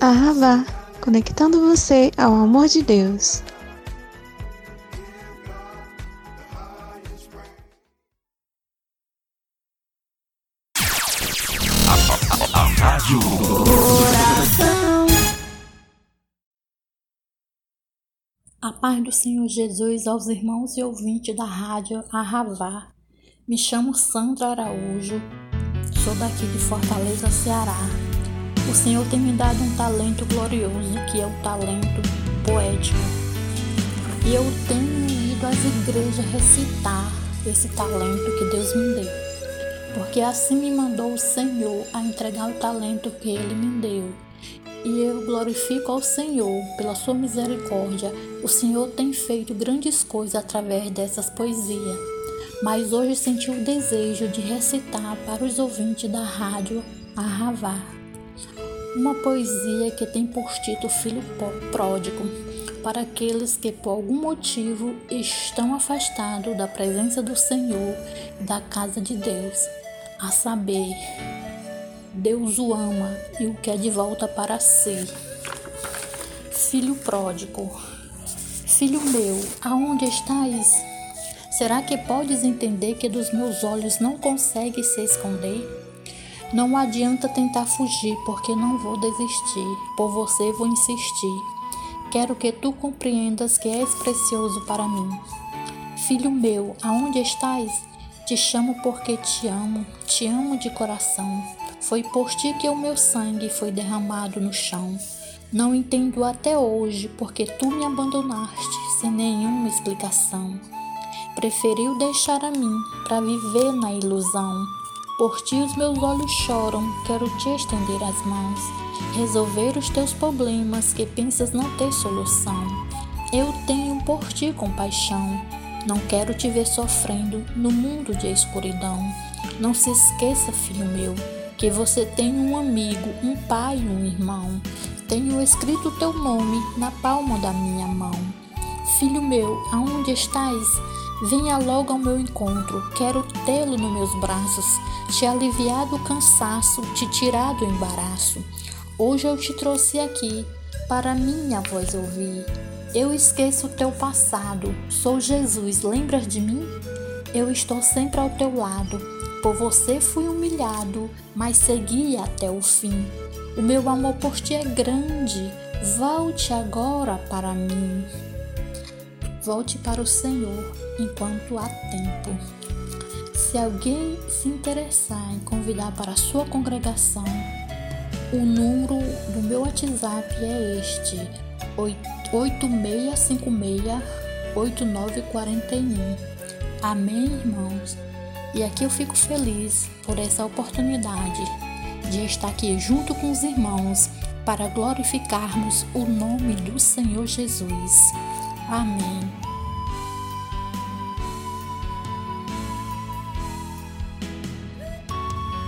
Arravá, conectando você ao amor de Deus. Rádio Coração. A paz do Senhor Jesus aos irmãos e ouvintes da Rádio Arravá. Me chamo Sandra Araújo, sou daqui de Fortaleza, Ceará. Senhor tem me dado um talento glorioso que é o talento poético. E eu tenho ido às igrejas recitar esse talento que Deus me deu. Porque assim me mandou o Senhor a entregar o talento que Ele me deu. E eu glorifico ao Senhor pela sua misericórdia. O Senhor tem feito grandes coisas através dessas poesias. Mas hoje senti o desejo de recitar para os ouvintes da rádio Arravar uma poesia que tem por título Filho Pródigo, para aqueles que por algum motivo estão afastados da presença do Senhor e da casa de Deus, a saber, Deus o ama e o quer de volta para si. Filho pródigo, filho meu, aonde estás? Será que podes entender que dos meus olhos não consegue se esconder? Não adianta tentar fugir, porque não vou desistir. Por você vou insistir. Quero que tu compreendas que és precioso para mim. Filho meu, aonde estás? Te chamo porque te amo, te amo de coração. Foi por ti que o meu sangue foi derramado no chão. Não entendo até hoje porque tu me abandonaste sem nenhuma explicação. Preferiu deixar a mim para viver na ilusão. Por ti os meus olhos choram, quero te estender as mãos, resolver os teus problemas que pensas não ter solução. Eu tenho por ti compaixão, não quero te ver sofrendo no mundo de escuridão. Não se esqueça, filho meu, que você tem um amigo, um pai um irmão. Tenho escrito teu nome na palma da minha mão. Filho meu, aonde estás? Venha logo ao meu encontro, quero tê-lo nos meus braços, te aliviar do cansaço, te tirar do embaraço. Hoje eu te trouxe aqui para minha voz ouvir. Eu esqueço o teu passado, sou Jesus, lembras de mim? Eu estou sempre ao teu lado, por você fui humilhado, mas segui até o fim. O meu amor por ti é grande, volte agora para mim. Volte para o Senhor enquanto há tempo. Se alguém se interessar em convidar para a sua congregação, o número do meu WhatsApp é este: 8656-8941. Amém, irmãos? E aqui eu fico feliz por essa oportunidade de estar aqui junto com os irmãos para glorificarmos o nome do Senhor Jesus. Amém.